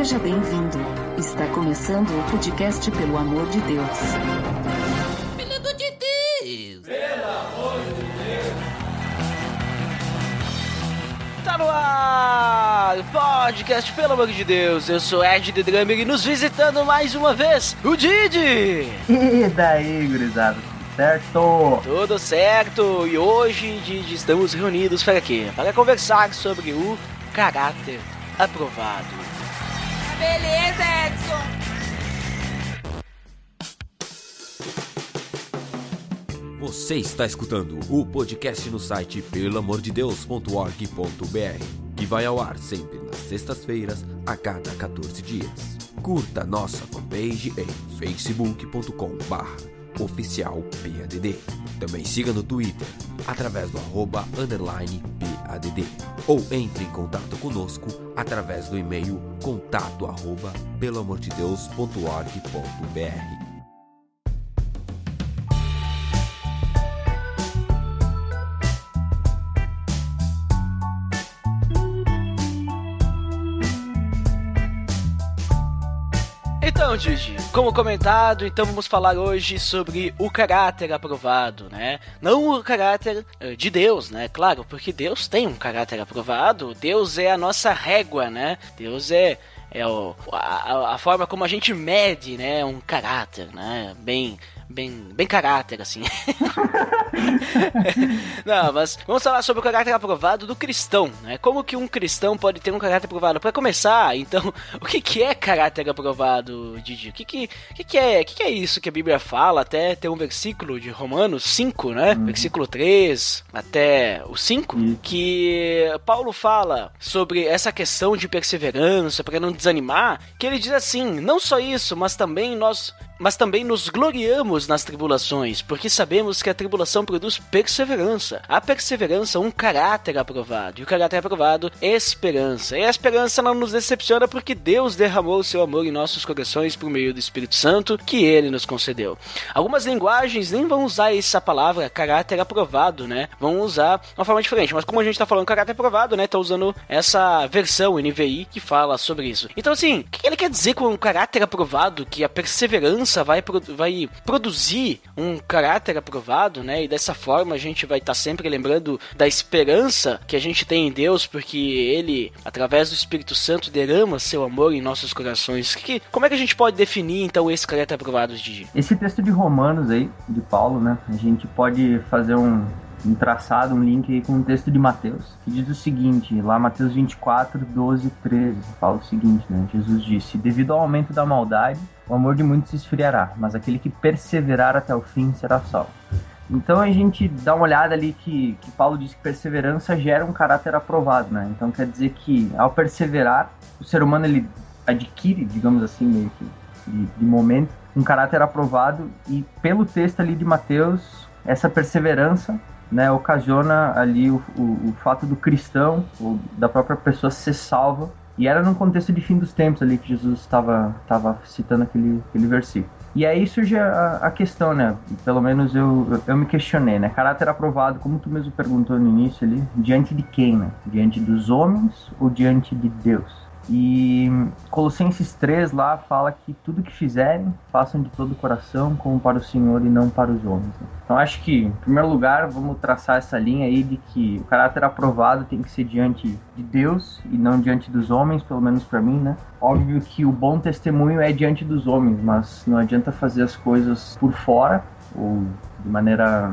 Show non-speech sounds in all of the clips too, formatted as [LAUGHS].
Seja bem-vindo. Está começando o podcast Pelo Amor de Deus. Pelo amor de Deus! Tá no ar! Podcast, pelo amor de Deus, eu sou Ed The Drummer e nos visitando mais uma vez, o Didi! E daí, gurizada? Tudo certo? Tudo certo! E hoje, Didi, estamos reunidos para quê? Para conversar sobre o caráter aprovado. Beleza, Edson! Você está escutando o podcast no site pelamordedeus.org.br, que vai ao ar sempre nas sextas-feiras, a cada 14 dias. Curta nossa fanpage em facebook.com/barra oficial PADD. Também siga no Twitter, através do arroba underline PADD. Ou entre em contato conosco através do e-mail contato Então, Didi, como comentado, então vamos falar hoje sobre o caráter aprovado, né? Não o caráter eh, de Deus, né? Claro, porque Deus tem um caráter aprovado, Deus é a nossa régua, né? Deus é, é o, a, a forma como a gente mede, né? Um caráter, né? Bem, bem, bem caráter, assim. [LAUGHS] Não, mas vamos falar sobre o caráter aprovado do cristão, né? Como que um cristão pode ter um caráter aprovado? Para começar, então, [LAUGHS] o que, que é caráter aprovado, Didi? O que, que, que, que, é, que, que é isso que a Bíblia fala? Até tem um versículo de Romanos 5, né? Uhum. Versículo 3 até o 5, Isso. que Paulo fala sobre essa questão de perseverança para não desanimar, que ele diz assim: não só isso, mas também nós mas também nos gloriamos nas tribulações, porque sabemos que a tribulação produz perseverança. A perseverança, um caráter aprovado. E o caráter aprovado, esperança. E a esperança não nos decepciona porque Deus derramou o seu amor em nossos corações por meio do Espírito Santo que ele nos concedeu. Algumas linguagens nem vão usar essa palavra caráter aprovado, né? Vão usar uma forma diferente. Mas como a gente tá falando caráter aprovado, né? Tá usando essa versão NVI que fala sobre isso. Então, assim, o que ele quer dizer com caráter aprovado? Que a perseverança vai, pro- vai produzir um caráter aprovado, né? E dessa forma a gente vai estar sempre lembrando da esperança que a gente tem em Deus, porque Ele, através do Espírito Santo, derrama seu amor em nossos corações. Que, como é que a gente pode definir, então, esse caráter aprovado, Didi? Esse texto de Romanos aí, de Paulo, né? A gente pode fazer um, um traçado, um link aí com o texto de Mateus, que diz o seguinte, lá Mateus 24, 12 e 13, fala o seguinte, né? Jesus disse, devido ao aumento da maldade, o amor de muitos se esfriará, mas aquele que perseverar até o fim será salvo. Então a gente dá uma olhada ali que, que Paulo diz que perseverança gera um caráter aprovado, né? Então quer dizer que ao perseverar, o ser humano ele adquire, digamos assim, meio que de, de momento, um caráter aprovado e pelo texto ali de Mateus, essa perseverança né, ocasiona ali o, o, o fato do cristão, ou da própria pessoa ser salva. E era num contexto de fim dos tempos ali que Jesus estava estava citando aquele, aquele versículo. E aí surge a, a questão, né? Pelo menos eu, eu, eu me questionei, né? Caráter aprovado, como tu mesmo perguntou no início ali, diante de quem, né? Diante dos homens ou diante de Deus? E Colossenses 3 lá fala que tudo que fizerem, façam de todo o coração, como para o Senhor e não para os homens. né? Então acho que, em primeiro lugar, vamos traçar essa linha aí de que o caráter aprovado tem que ser diante de Deus e não diante dos homens, pelo menos para mim, né? Óbvio que o bom testemunho é diante dos homens, mas não adianta fazer as coisas por fora ou de maneira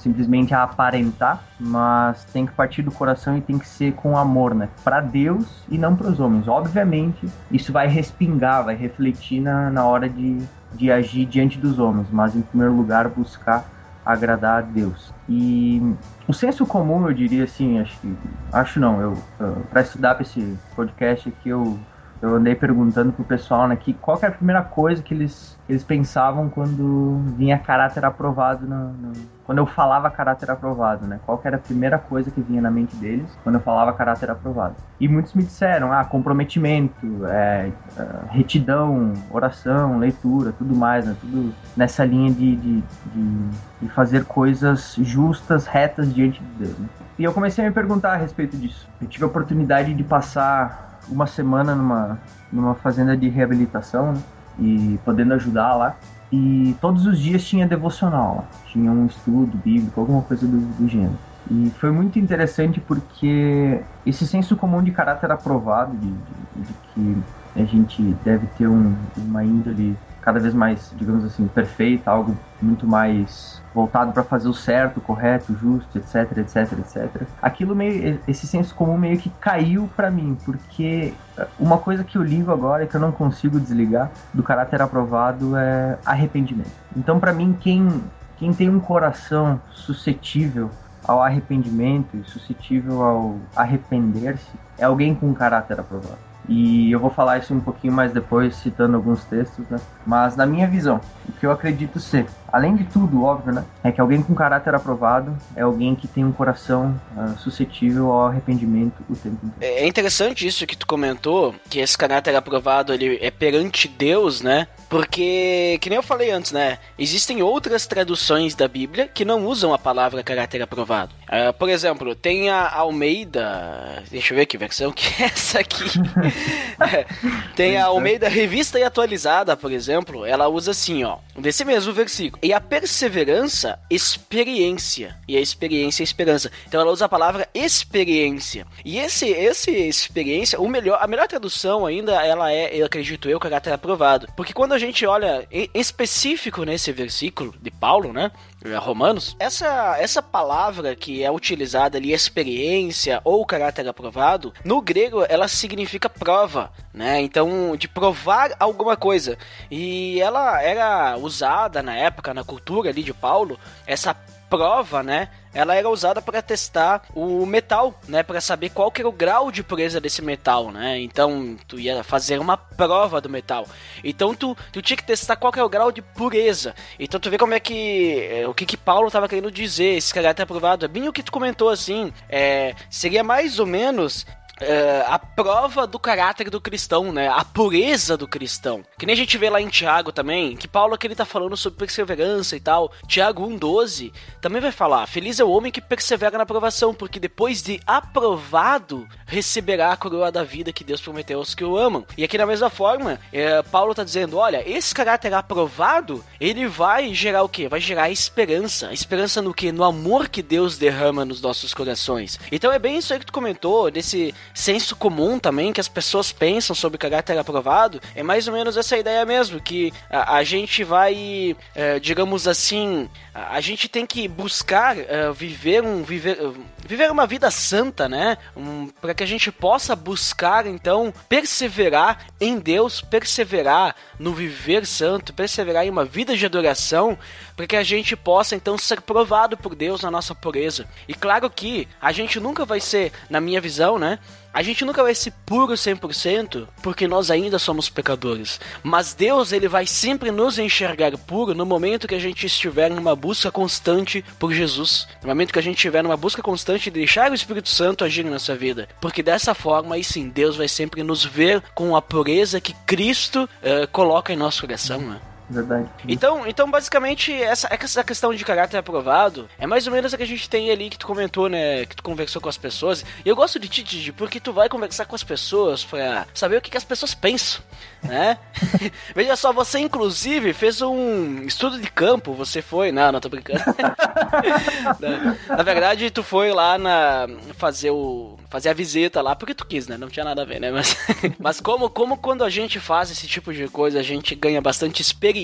simplesmente a aparentar, mas tem que partir do coração e tem que ser com amor, né? Para Deus e não para os homens. Obviamente, isso vai respingar, vai refletir na, na hora de, de agir diante dos homens, mas em primeiro lugar buscar agradar a Deus. E o senso comum, eu diria assim, acho que acho não, eu para estudar para esse podcast aqui eu eu andei perguntando pro pessoal né, que qual que era a primeira coisa que eles, eles pensavam quando vinha caráter aprovado no, no- quando eu falava caráter aprovado, né? Qual que era a primeira coisa que vinha na mente deles quando eu falava caráter aprovado? E muitos me disseram, ah, comprometimento, é, é, retidão, oração, leitura, tudo mais, né? Tudo nessa linha de, de, de, de fazer coisas justas, retas diante de Deus. Né? E eu comecei a me perguntar a respeito disso. Eu tive a oportunidade de passar uma semana numa, numa fazenda de reabilitação né? e podendo ajudar lá. E todos os dias tinha devocional lá, tinha um estudo bíblico, alguma coisa do, do gênero. E foi muito interessante porque esse senso comum de caráter aprovado, de, de, de que a gente deve ter um, uma índole cada vez mais, digamos assim, perfeita, algo muito mais voltado para fazer o certo, correto, justo, etc, etc, etc. Aquilo meio, esse senso comum meio que caiu para mim, porque uma coisa que eu ligo agora e que eu não consigo desligar do caráter aprovado é arrependimento. Então, para mim, quem quem tem um coração suscetível ao arrependimento e suscetível ao arrepender-se é alguém com caráter aprovado. E eu vou falar isso um pouquinho mais depois, citando alguns textos, né? Mas na minha visão, o que eu acredito ser, além de tudo, óbvio, né? É que alguém com caráter aprovado é alguém que tem um coração uh, suscetível ao arrependimento o tempo inteiro. É interessante isso que tu comentou, que esse caráter aprovado ele é perante Deus, né? Porque, que nem eu falei antes, né? Existem outras traduções da Bíblia que não usam a palavra caráter aprovado. Uh, por exemplo, tem a Almeida. Deixa eu ver que versão que é essa aqui. [LAUGHS] é, tem a Almeida Revista e Atualizada, por exemplo. Ela usa assim, ó. Desse mesmo versículo. E a perseverança, experiência. E a experiência, esperança. Então ela usa a palavra experiência. E esse, esse experiência, o melhor, a melhor tradução ainda, ela é, eu acredito eu, caráter aprovado. Porque quando a gente olha em específico nesse versículo de Paulo, né? É, Romanos, essa, essa palavra que é utilizada ali, experiência ou caráter aprovado, no grego ela significa prova, né? Então, de provar alguma coisa. E ela era usada na época, na cultura ali de Paulo, essa prova, né? Ela era usada para testar o metal, né? Para saber qual que era o grau de pureza desse metal, né? Então, tu ia fazer uma prova do metal. Então, tu, tu tinha que testar qual que é o grau de pureza. Então, tu vê como é que... É, o que que Paulo estava querendo dizer, esse caráter aprovado. É bem o que tu comentou, assim. É, seria mais ou menos Uh, a prova do caráter do cristão, né? A pureza do cristão. Que nem a gente vê lá em Tiago também, que Paulo aqui ele tá falando sobre perseverança e tal. Tiago 1,12 também vai falar: Feliz é o homem que persevera na aprovação, porque depois de aprovado, receberá a coroa da vida que Deus prometeu aos que o amam. E aqui da mesma forma, é, Paulo tá dizendo: olha, esse caráter aprovado, ele vai gerar o quê? Vai gerar esperança. Esperança no que? No amor que Deus derrama nos nossos corações. Então é bem isso aí que tu comentou, desse senso comum também que as pessoas pensam sobre caráter aprovado, é mais ou menos essa ideia mesmo, que a, a gente vai, é, digamos assim, a, a, gente tem que buscar é, viver um viver, viver uma vida santa, né? Um, para que a gente possa buscar então perseverar em Deus, perseverar no viver santo, perseverar em uma vida de adoração, para que a gente possa então ser provado por Deus na nossa pureza. E claro que a gente nunca vai ser, na minha visão, né? A gente nunca vai ser puro 100% porque nós ainda somos pecadores. Mas Deus, ele vai sempre nos enxergar puro no momento que a gente estiver numa busca constante por Jesus. No momento que a gente estiver numa busca constante de deixar o Espírito Santo agir em nossa vida. Porque dessa forma, aí sim, Deus vai sempre nos ver com a pureza que Cristo uh, coloca em nosso coração, né? Verdade. Então, então basicamente, essa, essa questão de caráter aprovado é mais ou menos a que a gente tem ali que tu comentou, né? Que tu conversou com as pessoas. E eu gosto de ti, Didi, porque tu vai conversar com as pessoas pra saber o que, que as pessoas pensam, né? [LAUGHS] Veja só, você inclusive fez um estudo de campo, você foi. Não, não tô brincando. [LAUGHS] na, na verdade, tu foi lá na fazer o fazer a visita lá porque tu quis, né? Não tinha nada a ver, né? Mas, [LAUGHS] mas como, como quando a gente faz esse tipo de coisa, a gente ganha bastante experiência,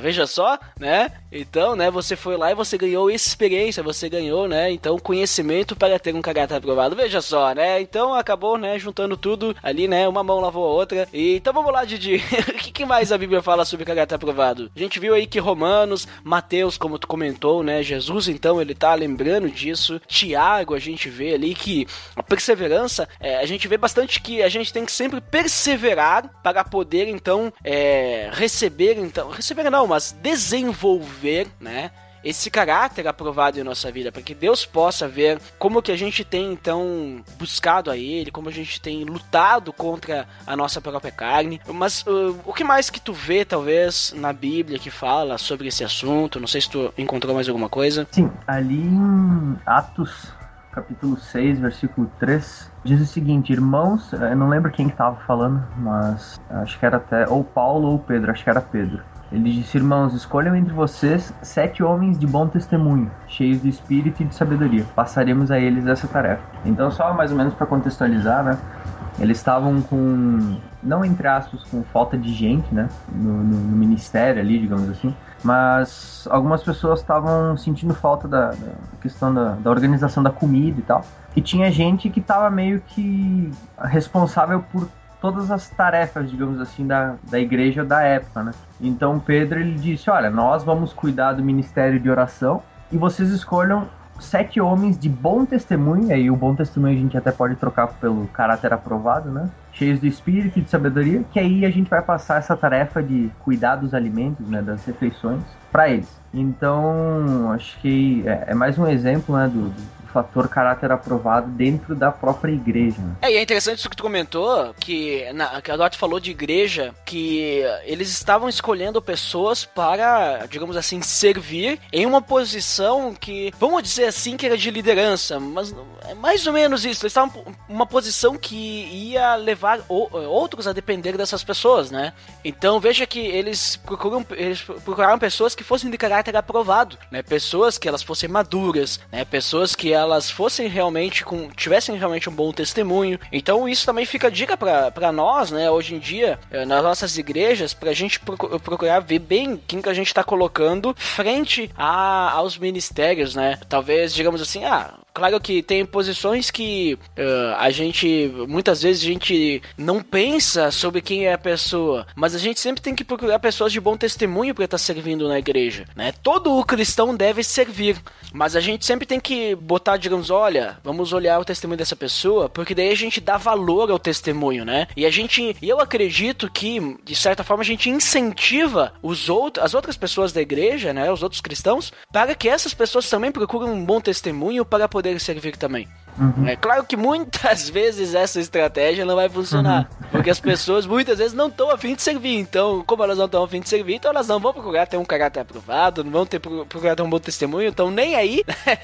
veja só, né? Então, né, você foi lá e você ganhou experiência, você ganhou, né? Então, conhecimento para ter um caráter aprovado. Veja só, né? Então, acabou, né, juntando tudo ali, né? Uma mão lavou a outra. E, então, vamos lá, Didi. [LAUGHS] o que, que mais a Bíblia fala sobre caráter aprovado? A gente viu aí que Romanos, Mateus, como tu comentou, né? Jesus, então, ele tá lembrando disso. Tiago, a gente vê ali que a perseverança, é, a gente vê bastante que a gente tem que sempre perseverar para poder, então, é, receber, então, receber não, mas desenvolver, né? esse caráter aprovado em nossa vida, para que Deus possa ver como que a gente tem então buscado a Ele, como a gente tem lutado contra a nossa própria carne. Mas uh, o que mais que tu vê, talvez, na Bíblia que fala sobre esse assunto? Não sei se tu encontrou mais alguma coisa. Sim, ali em Atos capítulo 6, versículo 3, diz o seguinte: Irmãos, eu não lembro quem que tava falando, mas acho que era até ou Paulo ou Pedro, acho que era Pedro. Ele disse: Irmãos, escolham entre vocês sete homens de bom testemunho, cheios de espírito e de sabedoria. Passaremos a eles essa tarefa. Então, só mais ou menos para contextualizar, né? Eles estavam com, não entre aspas, com falta de gente, né? No, no, no ministério ali, digamos assim. Mas algumas pessoas estavam sentindo falta da, da questão da, da organização da comida e tal. E tinha gente que estava meio que responsável por todas as tarefas, digamos assim, da, da igreja da época, né? Então Pedro ele disse, olha, nós vamos cuidar do ministério de oração e vocês escolham sete homens de bom testemunho, e aí o bom testemunho a gente até pode trocar pelo caráter aprovado, né? Cheios de espírito e de sabedoria, que aí a gente vai passar essa tarefa de cuidar dos alimentos, né, das refeições, para eles. Então, acho que é, é mais um exemplo, né, do, do fator caráter aprovado dentro da própria igreja. É, e é interessante isso que tu comentou, que, na, que agora tu falou de igreja, que eles estavam escolhendo pessoas para, digamos assim, servir em uma posição que, vamos dizer assim, que era de liderança, mas é mais ou menos isso. Eles estavam uma posição que ia levar outros a depender dessas pessoas, né? Então veja que eles procuram, eles procuraram pessoas que fossem de caráter aprovado, né? Pessoas que elas fossem maduras, né? Pessoas que elas fossem realmente com tivessem realmente um bom testemunho. Então isso também fica dica para nós, né, hoje em dia, eh, nas nossas igrejas, pra gente procurar ver bem quem que a gente tá colocando frente a, aos ministérios, né? Talvez, digamos assim, ah, Claro que tem posições que uh, a gente, muitas vezes, a gente não pensa sobre quem é a pessoa, mas a gente sempre tem que procurar pessoas de bom testemunho para estar servindo na igreja, né? Todo o cristão deve servir, mas a gente sempre tem que botar, digamos, olha, vamos olhar o testemunho dessa pessoa, porque daí a gente dá valor ao testemunho, né? E a gente, eu acredito que, de certa forma, a gente incentiva os outros, as outras pessoas da igreja, né? Os outros cristãos, para que essas pessoas também procurem um bom testemunho para poder servir também. Uhum. É claro que muitas [LAUGHS] vezes essa estratégia não vai funcionar, uhum. porque as pessoas muitas vezes não estão afim de servir. Então, como elas não estão afim de servir, então elas não vão procurar ter um caráter aprovado, não vão ter procurar ter um bom testemunho, então nem aí [LAUGHS] né?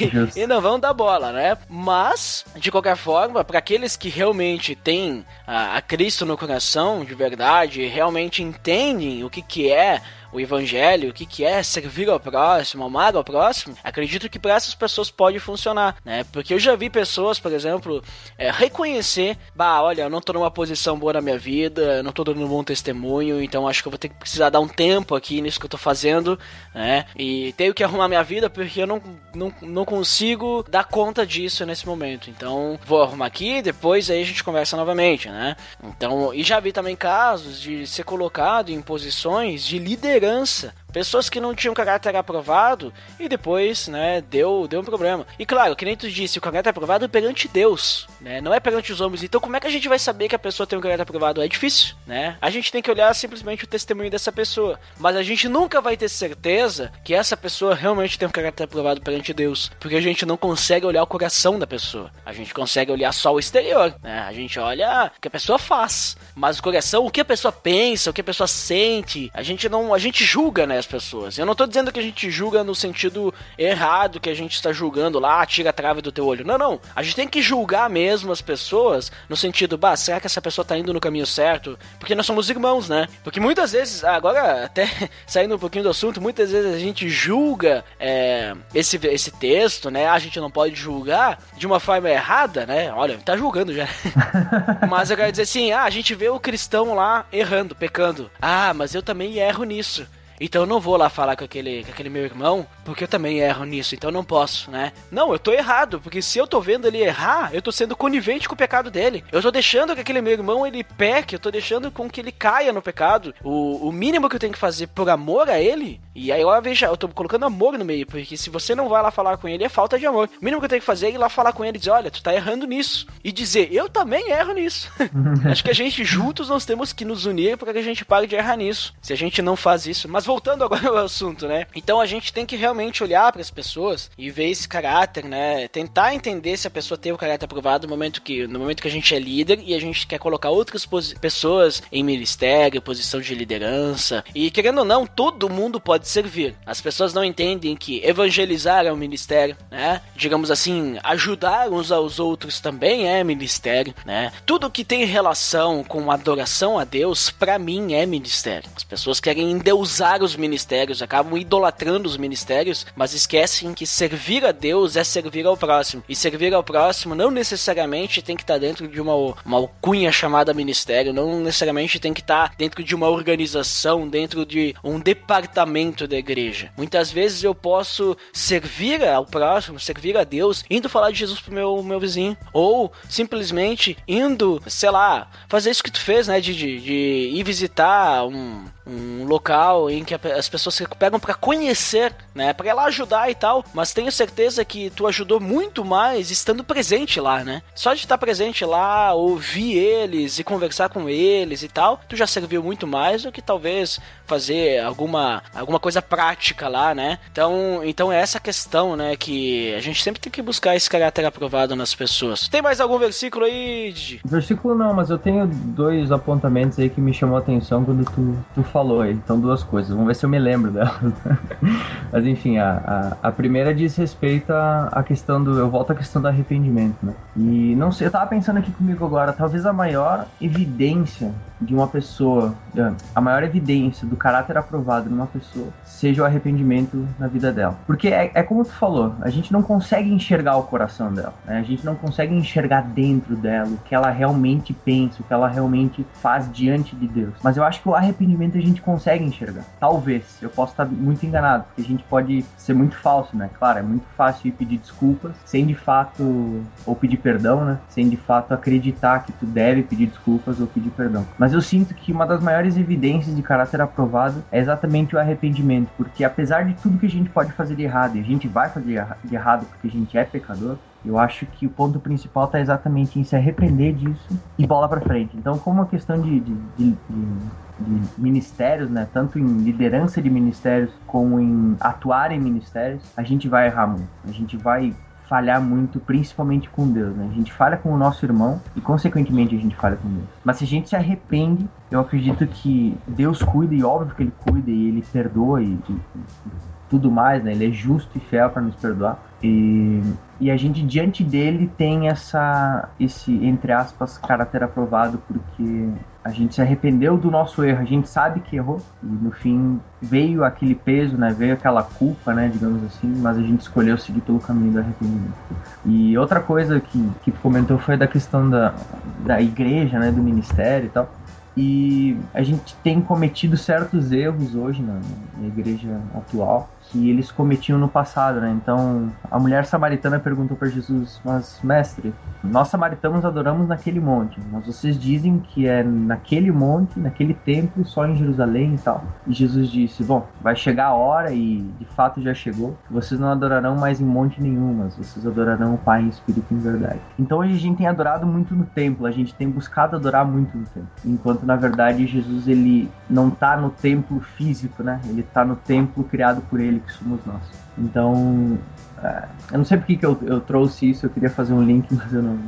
e, e, não vão dar bola, né? Mas, de qualquer forma, para aqueles que realmente têm a, a Cristo no coração, de verdade, realmente entendem o que, que é o evangelho, o que, que é servir ao próximo, amar ao próximo, acredito que para essas pessoas pode funcionar, né? Porque eu já vi pessoas, por exemplo, é, reconhecer, bah, olha, eu não tô numa posição boa na minha vida, eu não tô dando um bom testemunho, então acho que eu vou ter que precisar dar um tempo aqui nisso que eu tô fazendo, né? E tenho que arrumar minha vida porque eu não, não, não consigo dar conta disso nesse momento. Então, vou arrumar aqui, depois aí a gente conversa novamente, né? Então, e já vi também casos de ser colocado em posições de liderança liderança pessoas que não tinham caráter aprovado e depois, né, deu, deu um problema. E claro, que nem tu disse, o caráter aprovado é perante Deus, né, não é perante os homens. Então, como é que a gente vai saber que a pessoa tem um caráter aprovado? É difícil, né? A gente tem que olhar simplesmente o testemunho dessa pessoa, mas a gente nunca vai ter certeza que essa pessoa realmente tem um caráter aprovado perante Deus, porque a gente não consegue olhar o coração da pessoa. A gente consegue olhar só o exterior, né? A gente olha o que a pessoa faz, mas o coração, o que a pessoa pensa, o que a pessoa sente, a gente não, a gente julga, né? As pessoas. Eu não tô dizendo que a gente julga no sentido errado, que a gente está julgando lá, tira a trave do teu olho. Não, não. A gente tem que julgar mesmo as pessoas no sentido, bah, será que essa pessoa tá indo no caminho certo? Porque nós somos irmãos, né? Porque muitas vezes, agora [LAUGHS] até saindo um pouquinho do assunto, muitas vezes a gente julga é, esse, esse texto, né? A gente não pode julgar de uma forma errada, né? Olha, tá julgando já. [LAUGHS] mas eu quero dizer assim, ah, a gente vê o cristão lá errando, pecando. Ah, mas eu também erro nisso. Então eu não vou lá falar com aquele, com aquele meu irmão, porque eu também erro nisso, então eu não posso, né? Não, eu tô errado, porque se eu tô vendo ele errar, eu tô sendo conivente com o pecado dele. Eu tô deixando que aquele meu irmão ele peque, eu tô deixando com que ele caia no pecado. O, o mínimo que eu tenho que fazer por amor a ele, e aí eu veja, eu tô colocando amor no meio, porque se você não vai lá falar com ele, é falta de amor. O mínimo que eu tenho que fazer é ir lá falar com ele e dizer, olha, tu tá errando nisso. E dizer, eu também erro nisso. [LAUGHS] Acho que a gente juntos nós temos que nos unir para que a gente pare de errar nisso. Se a gente não faz isso, Mas voltando agora [LAUGHS] ao assunto, né? Então a gente tem que realmente olhar para as pessoas e ver esse caráter, né? Tentar entender se a pessoa tem o caráter aprovado no momento que, no momento que a gente é líder e a gente quer colocar outras pessoas em ministério, posição de liderança. E querendo ou não, todo mundo pode servir. As pessoas não entendem que evangelizar é um ministério, né? Digamos assim, ajudar uns aos outros também é ministério, né? Tudo que tem relação com adoração a Deus, para mim é ministério. As pessoas querem endeusar os ministérios, acabam idolatrando os ministérios, mas esquecem que servir a Deus é servir ao próximo. E servir ao próximo não necessariamente tem que estar dentro de uma, uma alcunha chamada ministério, não necessariamente tem que estar dentro de uma organização, dentro de um departamento da igreja. Muitas vezes eu posso servir ao próximo, servir a Deus, indo falar de Jesus pro meu, meu vizinho. Ou simplesmente indo, sei lá, fazer isso que tu fez, né? De, de, de ir visitar um, um local em que as pessoas se pegam para conhecer, né, para lá ajudar e tal, mas tenho certeza que tu ajudou muito mais estando presente lá, né? Só de estar presente lá, ouvir eles e conversar com eles e tal, tu já serviu muito mais do que talvez fazer alguma alguma coisa prática lá, né? Então, então é essa questão, né, que a gente sempre tem que buscar esse caráter aprovado nas pessoas. Tem mais algum versículo aí? Versículo não, mas eu tenho dois apontamentos aí que me chamou a atenção quando tu, tu falou aí. Então, duas coisas. Vamos ver se eu me lembro delas. [LAUGHS] Mas, enfim, a, a, a, primeira diz respeito à, questão do. Eu volto à questão do arrependimento, né? E não sei, eu tava pensando aqui comigo agora, talvez a maior evidência de uma pessoa, a maior evidência do caráter aprovado numa pessoa seja o arrependimento na vida dela. Porque é, é como tu falou, a gente não consegue enxergar o coração dela, né? a gente não consegue enxergar dentro dela o que ela realmente pensa, o que ela realmente faz diante de Deus. Mas eu acho que o arrependimento a gente consegue enxergar. Talvez, eu posso estar muito enganado, porque a gente pode ser muito falso, né? Claro, é muito fácil ir pedir desculpas sem de fato, ou pedir perdão, né? Sem de fato acreditar que tu deve pedir desculpas ou pedir perdão. Mas eu sinto que uma das maiores evidências de caráter aprovado é exatamente o arrependimento, porque apesar de tudo que a gente pode fazer de errado, e a gente vai fazer de errado porque a gente é pecador, eu acho que o ponto principal está exatamente em se arrepender disso e bola para frente. Então, como uma questão de, de, de, de, ministérios, né, tanto em liderança de ministérios como em atuar em ministérios, a gente vai errar muito. A gente vai falhar muito, principalmente com Deus, né? A gente falha com o nosso irmão e, consequentemente, a gente falha com Deus. Mas se a gente se arrepende, eu acredito que Deus cuida, e óbvio que Ele cuida, e Ele perdoa, e, e, e tudo mais, né? Ele é justo e fiel para nos perdoar. E, e a gente, diante dele, tem essa, esse, entre aspas, caráter aprovado, porque a gente se arrependeu do nosso erro, a gente sabe que errou, e no fim veio aquele peso, né? Veio aquela culpa, né? Digamos assim, mas a gente escolheu seguir pelo caminho do arrependimento. E outra coisa que, que comentou foi da questão da, da igreja, né? Do ministério e tal. E a gente tem cometido certos erros hoje na, na igreja atual que eles cometiam no passado, né? Então, a mulher samaritana perguntou para Jesus: "Mas mestre, nós samaritanos adoramos naquele monte, mas vocês dizem que é naquele monte, naquele templo, só em Jerusalém e tal". E Jesus disse: "Bom, vai chegar a hora e de fato já chegou. Vocês não adorarão mais em monte nenhum, mas vocês adorarão o Pai em espírito e em verdade". Então, hoje a gente tem adorado muito no templo, a gente tem buscado adorar muito no templo, enquanto na verdade Jesus ele não está no templo físico, né? Ele está no templo criado por ele que somos nós. Então, é, eu não sei porque que eu, eu trouxe isso, eu queria fazer um link, [LAUGHS] mas eu não,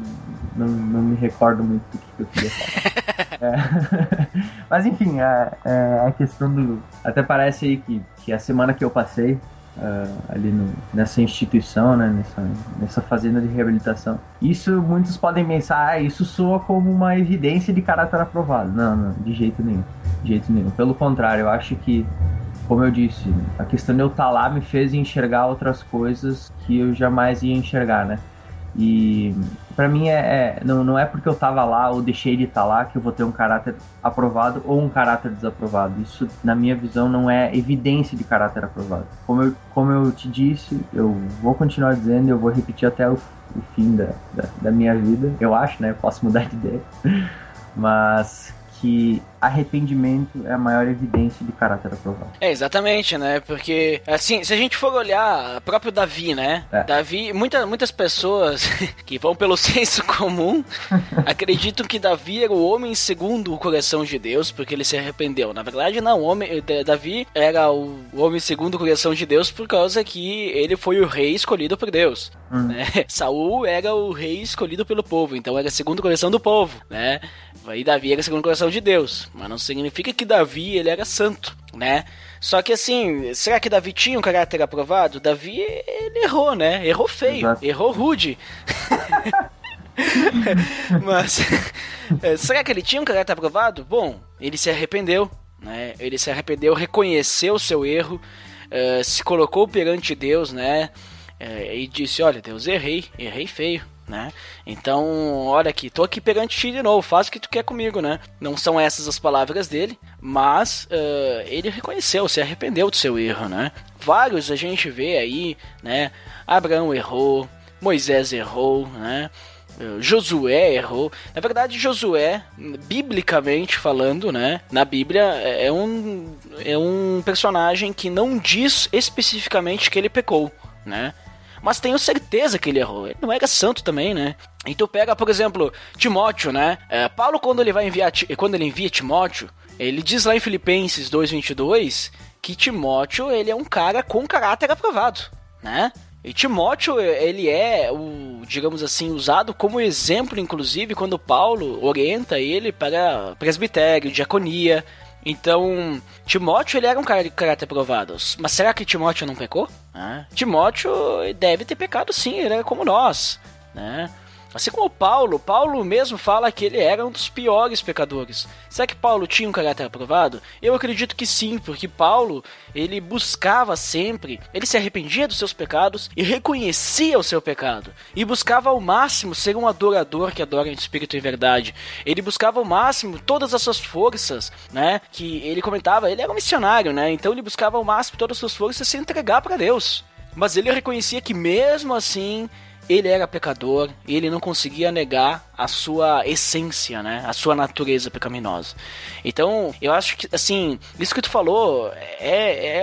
não, não me recordo muito do que, que eu queria falar. [LAUGHS] é, [LAUGHS] mas enfim, a, é, é, a questão do. Até parece aí que, que a semana que eu passei, Uh, ali no, nessa instituição, né, nessa, nessa fazenda de reabilitação. Isso muitos podem pensar, ah, isso soa como uma evidência de caráter aprovado. Não, não, de jeito nenhum. De jeito nenhum. Pelo contrário, eu acho que como eu disse, a questão de eu estar tá lá me fez enxergar outras coisas que eu jamais ia enxergar, né? E para mim é, é, não, não é porque eu estava lá ou deixei de estar tá lá que eu vou ter um caráter aprovado ou um caráter desaprovado. Isso, na minha visão, não é evidência de caráter aprovado. Como eu, como eu te disse, eu vou continuar dizendo, eu vou repetir até o, o fim da, da, da minha vida. Eu acho, né? Eu posso mudar de ideia. [LAUGHS] Mas que arrependimento é a maior evidência de caráter aprovado. É, exatamente, né? Porque, assim, se a gente for olhar próprio Davi, né? É. Davi, muita, muitas pessoas [LAUGHS] que vão pelo [LAUGHS] senso comum [LAUGHS] acreditam que Davi era o homem segundo o coração de Deus, porque ele se arrependeu. Na verdade, não. O homem, eh, Davi era o homem segundo o coração de Deus por causa que ele foi o rei escolhido por Deus. Né? Saul era o rei escolhido pelo povo, então era segundo o coração do povo, né? Aí Davi era segundo o coração de Deus, mas não significa que Davi ele era santo, né? Só que assim, será que Davi tinha um caráter aprovado? Davi ele errou, né? Errou feio, Exato. errou rude. [LAUGHS] Mas eh, será que ele tinha um caráter aprovado? Bom, ele se arrependeu, né? Ele se arrependeu, reconheceu o seu erro, eh, se colocou perante Deus, né? Eh, e disse: Olha, Deus, errei, errei feio. Né? Então, olha aqui, tô aqui perante ti de novo, faz o que tu quer comigo, né? Não são essas as palavras dele, mas eh, ele reconheceu, se arrependeu do seu erro, né? Vários a gente vê aí, né? Abraão errou, Moisés errou, né? Eh, Josué errou. Na verdade, Josué, biblicamente falando, né? Na Bíblia é um, é um personagem que não diz especificamente que ele pecou, né? Mas tenho certeza que ele errou. Ele não era santo também, né? E tu pega, por exemplo, Timóteo, né? É, Paulo, quando ele vai enviar, quando ele envia Timóteo, ele diz lá em Filipenses 2:22 que Timóteo ele é um cara com caráter aprovado, né? E Timóteo, ele é, o, digamos assim, usado como exemplo, inclusive, quando Paulo orienta ele para presbitério, diaconia. Então, Timóteo, ele era um cara de caráter aprovado. Mas será que Timóteo não pecou? Ah, Timóteo deve ter pecado sim, ele era como nós, né? Assim como Paulo, Paulo mesmo fala que ele era um dos piores pecadores. Será que Paulo tinha um caráter aprovado? Eu acredito que sim, porque Paulo, ele buscava sempre, ele se arrependia dos seus pecados e reconhecia o seu pecado. E buscava ao máximo ser um adorador que adora em espírito e verdade. Ele buscava ao máximo todas as suas forças, né? Que ele comentava, ele era um missionário, né? Então ele buscava ao máximo todas as suas forças se entregar para Deus. Mas ele reconhecia que mesmo assim ele era pecador e ele não conseguia negar a sua essência, né? A sua natureza pecaminosa. Então, eu acho que, assim, isso que tu falou é, é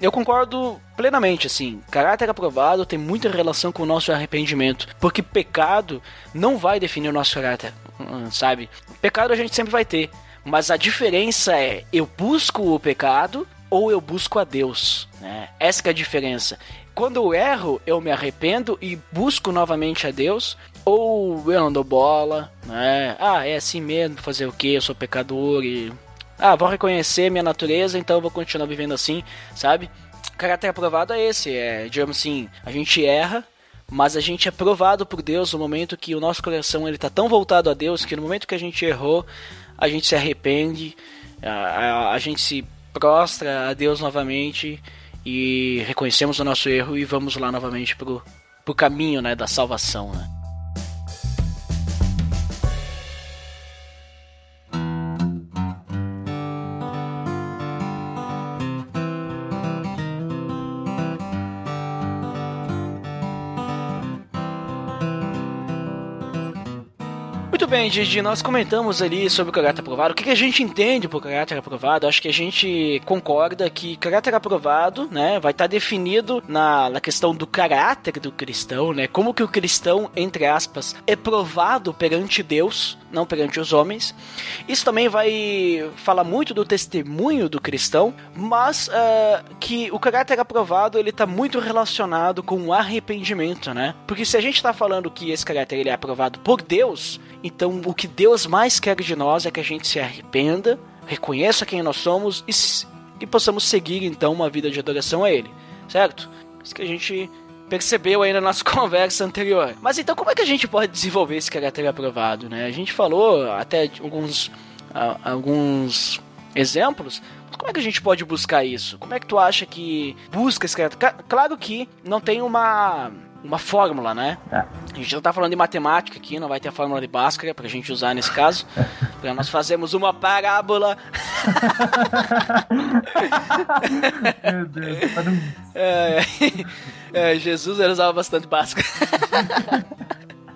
eu concordo plenamente, assim. Caráter aprovado tem muita relação com o nosso arrependimento. Porque pecado não vai definir o nosso caráter, hum, sabe? Pecado a gente sempre vai ter. Mas a diferença é, eu busco o pecado ou eu busco a Deus, né? Essa é a diferença. Quando eu erro, eu me arrependo e busco novamente a Deus, ou eu não dou bola, né? Ah, é assim mesmo, fazer o que? Eu sou pecador e. Ah, vou reconhecer minha natureza, então vou continuar vivendo assim, sabe? Caráter aprovado é esse, é, digamos assim, a gente erra, mas a gente é provado por Deus no momento que o nosso coração ele tá tão voltado a Deus que no momento que a gente errou, a gente se arrepende, a, a, a gente se prostra a Deus novamente e reconhecemos o nosso erro e vamos lá novamente pro, pro caminho né, da salvação. Né? Bem, Didi, nós comentamos ali sobre o caráter aprovado. O que, a gente entende por caráter aprovado? Acho que a gente concorda que caráter aprovado, né, vai estar definido na, na questão do caráter do cristão, né? Como que o cristão, entre aspas, é provado perante Deus, não perante os homens. Isso também vai falar muito do testemunho do cristão, mas uh, que o caráter aprovado ele está muito relacionado com o arrependimento, né? Porque se a gente está falando que esse caráter ele é aprovado por Deus, então o que Deus mais quer de nós é que a gente se arrependa, reconheça quem nós somos e, e possamos seguir então uma vida de adoração a Ele, certo? Isso que a gente percebeu aí na nossa [LAUGHS] conversa anterior. Mas então como é que a gente pode desenvolver esse caráter aprovado, né? A gente falou até alguns uh, alguns exemplos. Como é que a gente pode buscar isso? Como é que tu acha que busca esse caráter? Claro que não tem uma uma fórmula, né? É. A gente não tá falando de matemática aqui, não vai ter a fórmula de Bhaskara pra gente usar nesse caso. [LAUGHS] Pra nós fazemos uma parábola. [LAUGHS] Meu Deus, para um... é, é, Jesus usava bastante Bhaskara.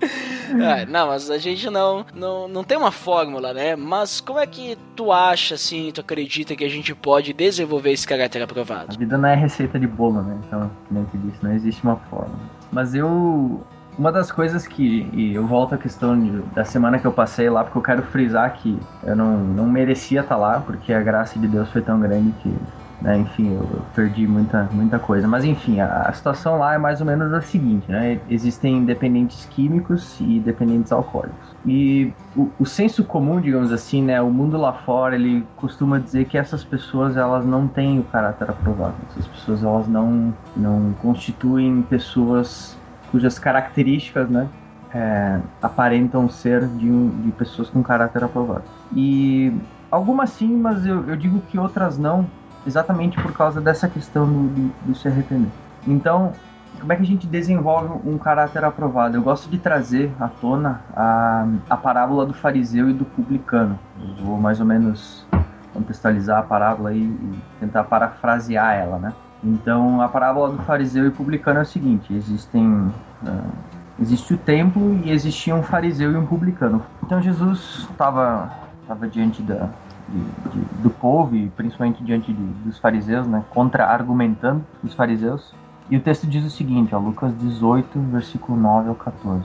[LAUGHS] É, não, mas a gente não, não, não tem uma fórmula, né? Mas como é que tu acha, assim, tu acredita que a gente pode desenvolver esse caráter aprovado? A vida não é receita de bolo, né? Então, como eu disse, não existe uma fórmula. Mas eu. Uma das coisas que. E eu volto à questão de, da semana que eu passei lá, porque eu quero frisar que eu não, não merecia estar lá, porque a graça de Deus foi tão grande que né? Enfim, eu perdi muita, muita coisa. Mas enfim, a, a, situação lá é mais ou menos a seguinte, né? Existem dependentes químicos e dependentes alcoólicos. E o, o, senso comum, digamos assim, né? O mundo lá fora, ele costuma dizer que essas pessoas, elas não têm o caráter aprovado. Essas pessoas, elas não, não constituem pessoas cujas características, né? É, aparentam ser de, um, de pessoas com caráter aprovado. E algumas sim, mas eu, eu digo que outras não, exatamente por causa dessa questão do, do, do se arrepender. Então, como é que a gente desenvolve um caráter aprovado? Eu gosto de trazer à tona a, a parábola do fariseu e do publicano. Eu vou mais ou menos contextualizar a parábola e, e tentar parafrasear ela, né? Então, a parábola do fariseu e publicano é o seguinte: existem uh, existe o templo e existia um fariseu e um publicano. Então, Jesus estava estava diante da, de, de, do povo e principalmente diante de, dos fariseus, né, contra-argumentando os fariseus. E o texto diz o seguinte, ó, Lucas 18, versículo 9 ao 14.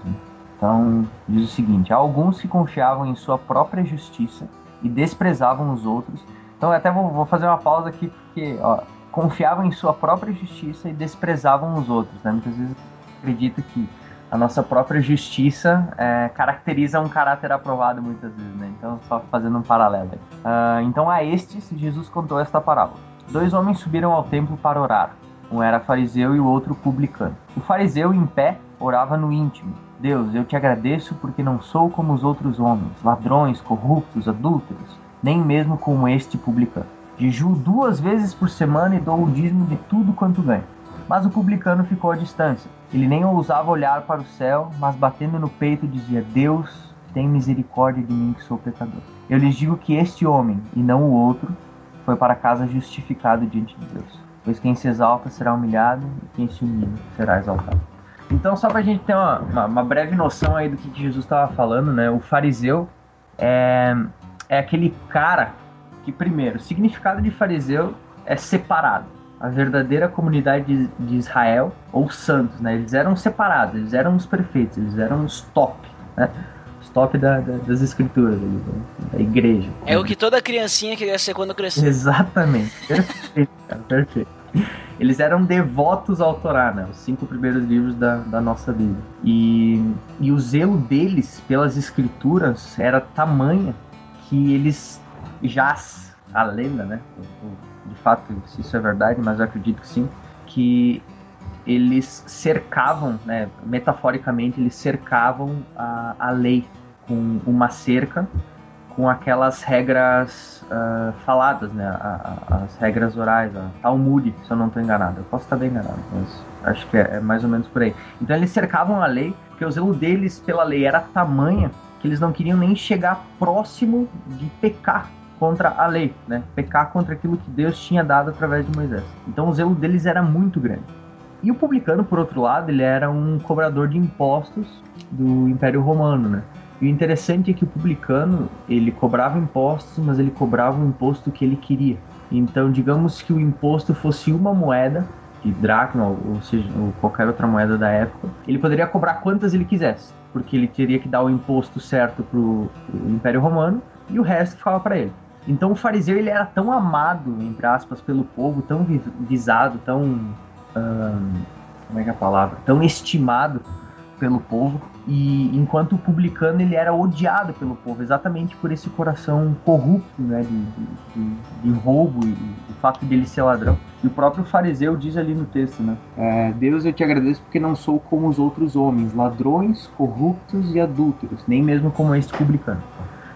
Então, diz o seguinte: Alguns que confiavam em sua própria justiça e desprezavam os outros. Então, até vou, vou fazer uma pausa aqui, porque ó, confiavam em sua própria justiça e desprezavam os outros. Né? Muitas vezes acredito que a nossa própria justiça é, caracteriza um caráter aprovado muitas vezes, né? Então, só fazendo um paralelo. Uh, então, a estes, Jesus contou esta parábola. Dois homens subiram ao templo para orar. Um era fariseu e o outro publicano. O fariseu, em pé, orava no íntimo. Deus, eu te agradeço porque não sou como os outros homens, ladrões, corruptos, adúlteros, nem mesmo como este publicano. Jejuo duas vezes por semana e dou o dízimo de tudo quanto ganho. Mas o publicano ficou à distância. Ele nem ousava olhar para o céu, mas batendo no peito dizia: Deus, tem misericórdia de mim que sou pecador. Eu lhes digo que este homem, e não o outro, foi para casa justificado diante de Deus. Pois quem se exalta será humilhado, e quem se humilha será exaltado. Então, só para a gente ter uma, uma, uma, breve noção aí do que Jesus estava falando, né? O fariseu é, é aquele cara que, primeiro, o significado de fariseu é separado a verdadeira comunidade de Israel, ou santos, né? Eles eram separados, eles eram os perfeitos, eles eram os top, né? Os top da, da, das escrituras, ali, da, da, igreja. É o que toda criancinha queria ser quando crescer. Exatamente, [LAUGHS] perfeito, cara, perfeito. Eles eram devotos ao Torá, né? Os cinco primeiros livros da, da nossa Bíblia. E, e o zelo deles pelas escrituras era tamanha que eles já a lenda, né? O, de fato se isso é verdade, mas eu acredito que sim, que eles cercavam, né, metaforicamente, eles cercavam a, a lei com uma cerca, com aquelas regras uh, faladas, né, a, a, as regras orais, a Talmud, se eu não estou enganado. Eu posso estar bem enganado, mas acho que é, é mais ou menos por aí. Então eles cercavam a lei, porque o zelo deles pela lei era tamanha que eles não queriam nem chegar próximo de pecar contra a lei, né? Pecar contra aquilo que Deus tinha dado através de Moisés. Então o zelo deles era muito grande. E o publicano, por outro lado, ele era um cobrador de impostos do Império Romano, né? E o interessante é que o publicano, ele cobrava impostos, mas ele cobrava o imposto que ele queria. Então, digamos que o imposto fosse uma moeda, de dracma, ou seja, ou qualquer outra moeda da época, ele poderia cobrar quantas ele quisesse, porque ele teria que dar o imposto certo para o Império Romano e o resto ficava para ele. Então o fariseu ele era tão amado, entre aspas, pelo povo, tão visado, tão. Hum, como é que é a palavra? Tão estimado pelo povo. E enquanto o publicano ele era odiado pelo povo, exatamente por esse coração corrupto, né, de, de, de roubo e o fato de ele ser ladrão. E o próprio fariseu diz ali no texto, né, é, Deus eu te agradeço porque não sou como os outros homens, ladrões, corruptos e adúlteros, nem mesmo como este publicano.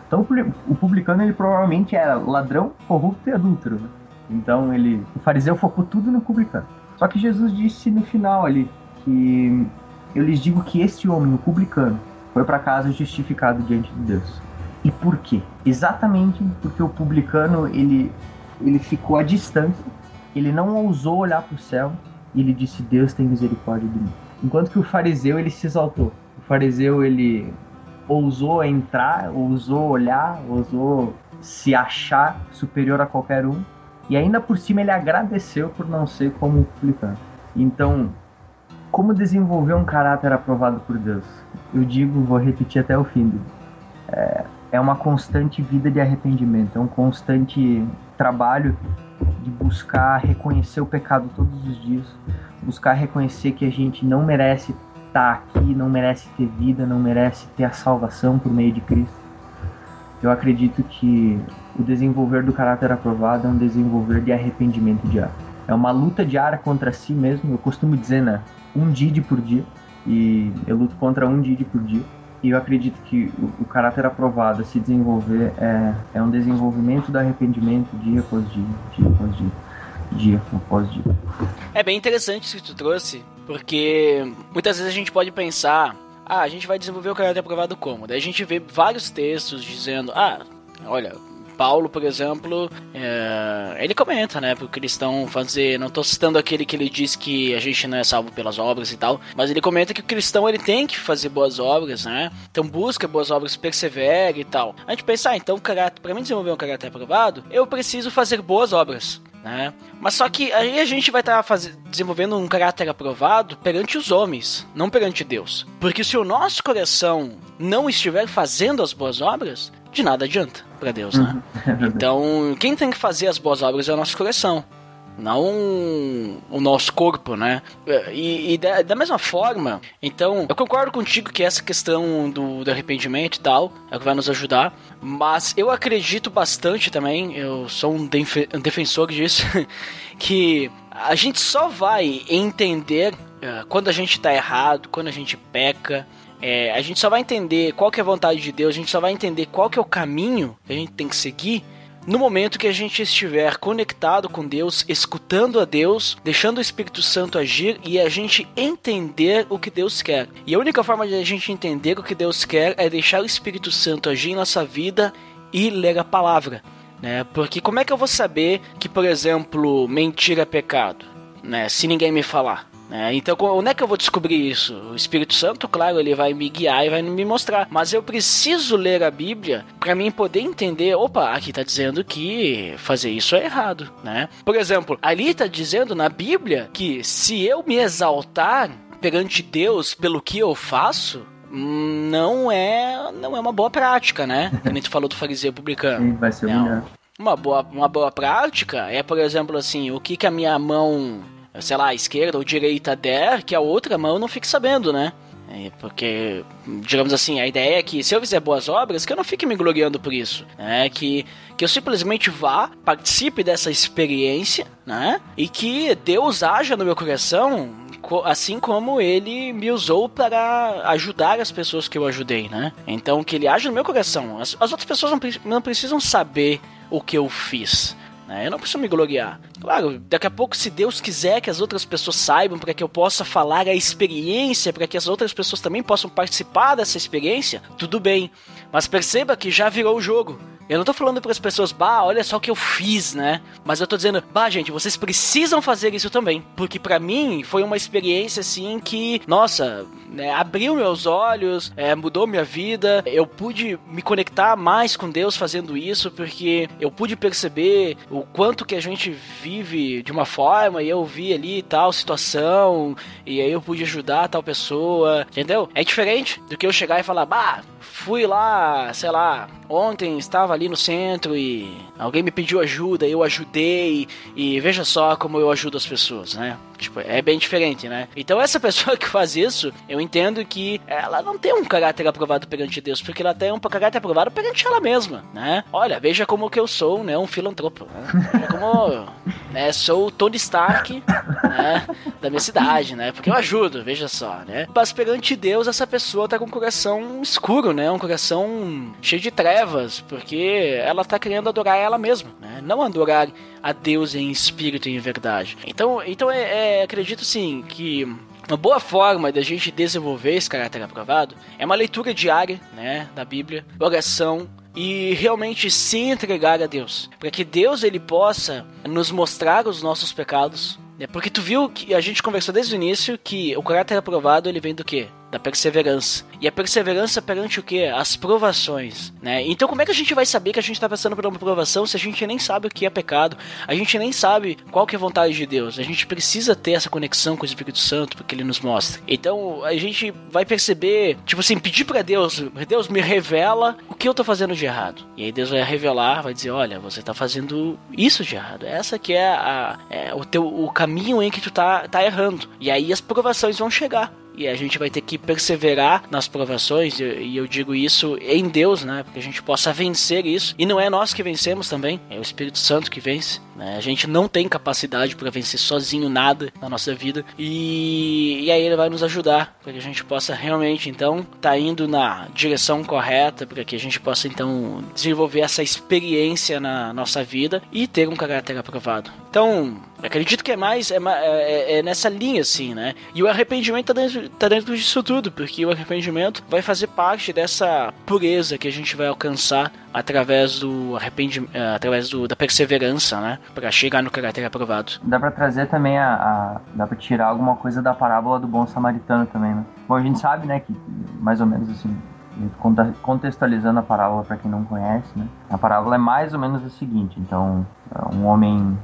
Então o publicano ele provavelmente era ladrão, corrupto e adúltero. Né? Então ele, o fariseu focou tudo no publicano. Só que Jesus disse no final ali que eu lhes digo que este homem, o publicano, foi para casa justificado diante de Deus. E por quê? Exatamente porque o publicano ele ele ficou à distância, ele não ousou olhar para o céu e ele disse Deus tem misericórdia de mim. Enquanto que o fariseu ele se exaltou. O fariseu ele ousou entrar, ousou olhar, ousou se achar superior a qualquer um. E ainda por cima ele agradeceu por não ser como o publicano. Então, como desenvolver um caráter aprovado por Deus? Eu digo, vou repetir até o fim. É, é uma constante vida de arrependimento, é um constante trabalho de buscar reconhecer o pecado todos os dias, buscar reconhecer que a gente não merece estar aqui, não merece ter vida, não merece ter a salvação por meio de Cristo. Eu acredito que o desenvolver do caráter aprovado é um desenvolver de arrependimento diário. É uma luta diária contra si mesmo. Eu costumo dizer, né? Um did por dia. E eu luto contra um did por dia. E eu acredito que o, o caráter aprovado se desenvolver é, é um desenvolvimento do arrependimento dia após dia, dia após dia, dia após dia. É bem interessante isso que tu trouxe, porque muitas vezes a gente pode pensar, ah, a gente vai desenvolver o caráter aprovado como? Daí a gente vê vários textos dizendo, ah, olha, Paulo, por exemplo, é, ele comenta, né, pro cristão fazer, não estou citando aquele que ele diz que a gente não é salvo pelas obras e tal, mas ele comenta que o cristão ele tem que fazer boas obras, né? Então busca boas obras, persevere e tal. A gente pensa, ah, então para mim desenvolver um caráter aprovado, eu preciso fazer boas obras. Né? Mas só que aí a gente vai estar tá desenvolvendo um caráter aprovado perante os homens, não perante Deus. Porque se o nosso coração não estiver fazendo as boas obras, de nada adianta para Deus, né? Uhum. [LAUGHS] então, quem tem que fazer as boas obras é o nosso coração, não o nosso corpo, né? E, e da, da, mesma forma, então, eu concordo contigo que essa questão do, do arrependimento e tal é o que vai nos ajudar, mas eu acredito bastante também, eu sou um, def um defensor disso, [LAUGHS] que a gente só vai entender uh, quando a gente tá errado, quando a gente peca, é, a gente só vai entender qual que é a vontade de Deus, a gente só vai entender qual que é o caminho que a gente tem que seguir no momento que a gente estiver conectado com Deus, escutando a Deus, deixando o Espírito Santo agir e a gente entender o que Deus quer. E a única forma de a gente entender o que Deus quer é deixar o Espírito Santo agir em nossa vida e ler a palavra. Né? Porque como é que eu vou saber que, por exemplo, mentira é pecado? Né? Se ninguém me falar. É, então, onde é que eu vou descobrir isso? O Espírito Santo, claro, ele vai me guiar e vai me mostrar. Mas eu preciso ler a Bíblia para mim poder entender. Opa, aqui tá dizendo que fazer isso é errado, né? Por exemplo, ali tá dizendo na Bíblia que se eu me exaltar perante Deus pelo que eu faço, não é não é uma boa prática, né? [LAUGHS] A gente falou do fariseu publicano. Sim, vai ser não. Uma boa, uma boa prática é, por exemplo, assim, o que, que a minha mão sei lá, esquerda ou direita der, que a outra mão não fique sabendo, né? É, porque, digamos assim, a ideia é que se eu fizer boas obras, que eu não fique me gloriando por isso. Né? Que, que eu simplesmente vá, participe dessa experiência, né? E que Deus haja no meu coração, assim como ele me usou para ajudar as pessoas que eu ajudei, né? Então, que ele haja no meu coração. As, as outras pessoas não, não precisam saber o que eu fiz. Né? Eu não preciso me gloriar. Claro, daqui a pouco, se Deus quiser que as outras pessoas saibam, para que eu possa falar a experiência, para que as outras pessoas também possam participar dessa experiência, tudo bem. Mas perceba que já virou o jogo. Eu não tô falando para as pessoas, bah, olha só o que eu fiz, né? Mas eu tô dizendo, bah, gente, vocês precisam fazer isso também. Porque para mim foi uma experiência assim que, nossa, né, abriu meus olhos, é, mudou minha vida. Eu pude me conectar mais com Deus fazendo isso, porque eu pude perceber o quanto que a gente vive de uma forma e eu vi ali tal situação, e aí eu pude ajudar tal pessoa, entendeu? É diferente do que eu chegar e falar, bah, fui lá, sei lá, ontem estava ali no centro e alguém me pediu ajuda, eu ajudei e veja só como eu ajudo as pessoas, né? Tipo, é bem diferente, né? Então essa [LAUGHS] pessoa que faz isso, eu entendo que ela não tem um caráter aprovado perante Deus, porque ela tem um caráter aprovado perante ela mesma, né? Olha, veja como que eu sou, né? Um filantropo, né? Veja como né, sou o Tony Stark, né? Da minha cidade, né? Porque eu ajudo, veja só, né? Mas perante Deus, essa pessoa tá com um coração escuro, né? Um coração cheio de trevas, porque ela tá querendo adorar ela mesma, né? Não adorar a Deus em espírito e em verdade. Então, então é, é acredito sim que uma boa forma da gente desenvolver esse caráter aprovado é uma leitura diária, né, da Bíblia, oração e realmente se entregar a Deus, para que Deus ele possa nos mostrar os nossos pecados, né? Porque tu viu que a gente conversou desde o início que o caráter aprovado ele vem do quê? Da perseverança. E a perseverança perante o que? As provações, né? Então como é que a gente vai saber que a gente está passando por uma provação se a gente nem sabe o que é pecado? A gente nem sabe qual que é a vontade de Deus. A gente precisa ter essa conexão com o Espírito Santo porque ele nos mostra. Então a gente vai perceber, tipo assim, pedir para Deus, Deus me revela o que eu tô fazendo de errado. E aí Deus vai revelar, vai dizer, olha, você tá fazendo isso de errado. Essa que é, a, é o teu o caminho em que tu tá, tá errando. E aí as provações vão chegar e a gente vai ter que perseverar nas provações, e eu digo isso em Deus, né? Porque a gente possa vencer isso. E não é nós que vencemos também, é o Espírito Santo que vence. Né? A gente não tem capacidade para vencer sozinho nada na nossa vida. E, e aí ele vai nos ajudar para que a gente possa realmente, então, tá indo na direção correta, para que a gente possa, então, desenvolver essa experiência na nossa vida e ter um caráter aprovado. Então, acredito que é mais, é, é, é nessa linha, assim, né? E o arrependimento tá dentro, tá dentro disso tudo, porque o arrependimento vai fazer parte dessa pureza que a gente vai alcançar através do arrependimento, eh, através do, da perseverança, né? Para chegar no caráter aprovado. Dá para trazer também a, a dá para tirar alguma coisa da parábola do bom samaritano também, né? Bom, a gente sabe, né, que mais ou menos assim, contextualizando a parábola para quem não conhece, né? A parábola é mais ou menos o seguinte, então, um homem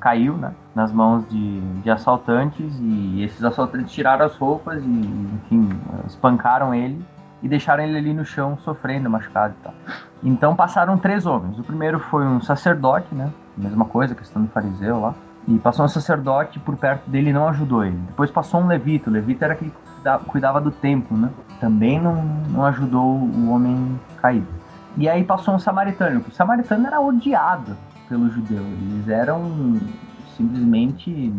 caiu, né, nas mãos de, de assaltantes e esses assaltantes tiraram as roupas e, enfim, espancaram ele e deixaram ele ali no chão sofrendo, machucado e tal. Então passaram três homens. O primeiro foi um sacerdote, né? Mesma coisa, questão do fariseu lá. E passou um sacerdote por perto dele e não ajudou ele. Depois passou um levita. O levita era aquele que cuidava do templo, né? Também não, não ajudou o homem caído. E aí passou um samaritano. O samaritano era odiado pelo judeu. Eles eram simplesmente,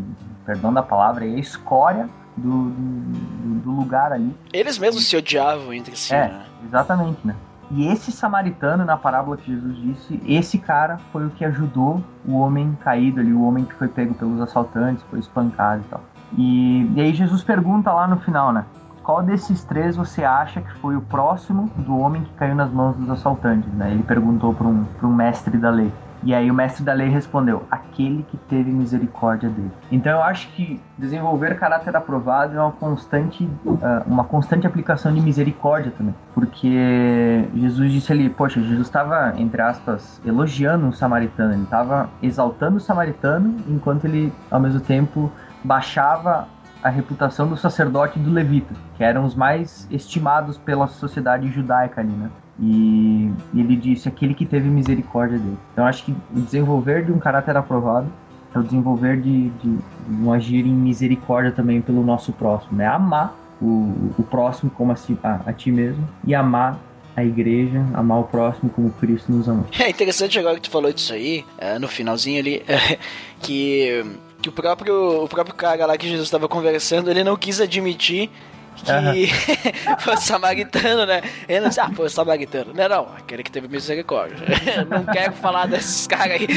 perdão da palavra, a escória do, do, do, lugar ali. Eles mesmos se odiavam entre si, é, né? Exatamente, né? E esse samaritano, na parábola que Jesus disse, esse cara foi o que ajudou o homem caído ali, o homem que foi pego pelos assaltantes, foi espancado e tal. E, e aí Jesus pergunta lá no final, né? Qual desses três você acha que foi o próximo do homem que caiu nas mãos dos assaltantes? Né? Ele perguntou para um, um mestre da lei. E aí o mestre da lei respondeu: aquele que teve misericórdia dele. Então eu acho que desenvolver caráter aprovado é uma constante, uh, uma constante aplicação de misericórdia também, porque Jesus disse ali, poxa, Jesus estava entre aspas elogiando um samaritano, ele estava exaltando o samaritano enquanto ele ao mesmo tempo baixava a reputação do sacerdote e do levita, que eram os mais estimados pela sociedade judaica ali, né? E ele disse aquele que teve misericórdia dele. Então acho que o desenvolver de um caráter aprovado é o desenvolver de, de, um agir em misericórdia também pelo nosso próximo, né? Amar o, o próximo como a, a, a ti mesmo e amar a igreja, amar o próximo como Cristo nos amou. É interessante agora que tu falou disso aí, é, no finalzinho ali, é, que, que o, próprio, o próprio cara lá que Jesus estava conversando, ele não quis admitir que uhum. [LAUGHS] foi samaritano, né? Ele não disse, ah, foi samaritano. Não, não, aquele que teve misericórdia. [LAUGHS] não quero falar desses caras aí.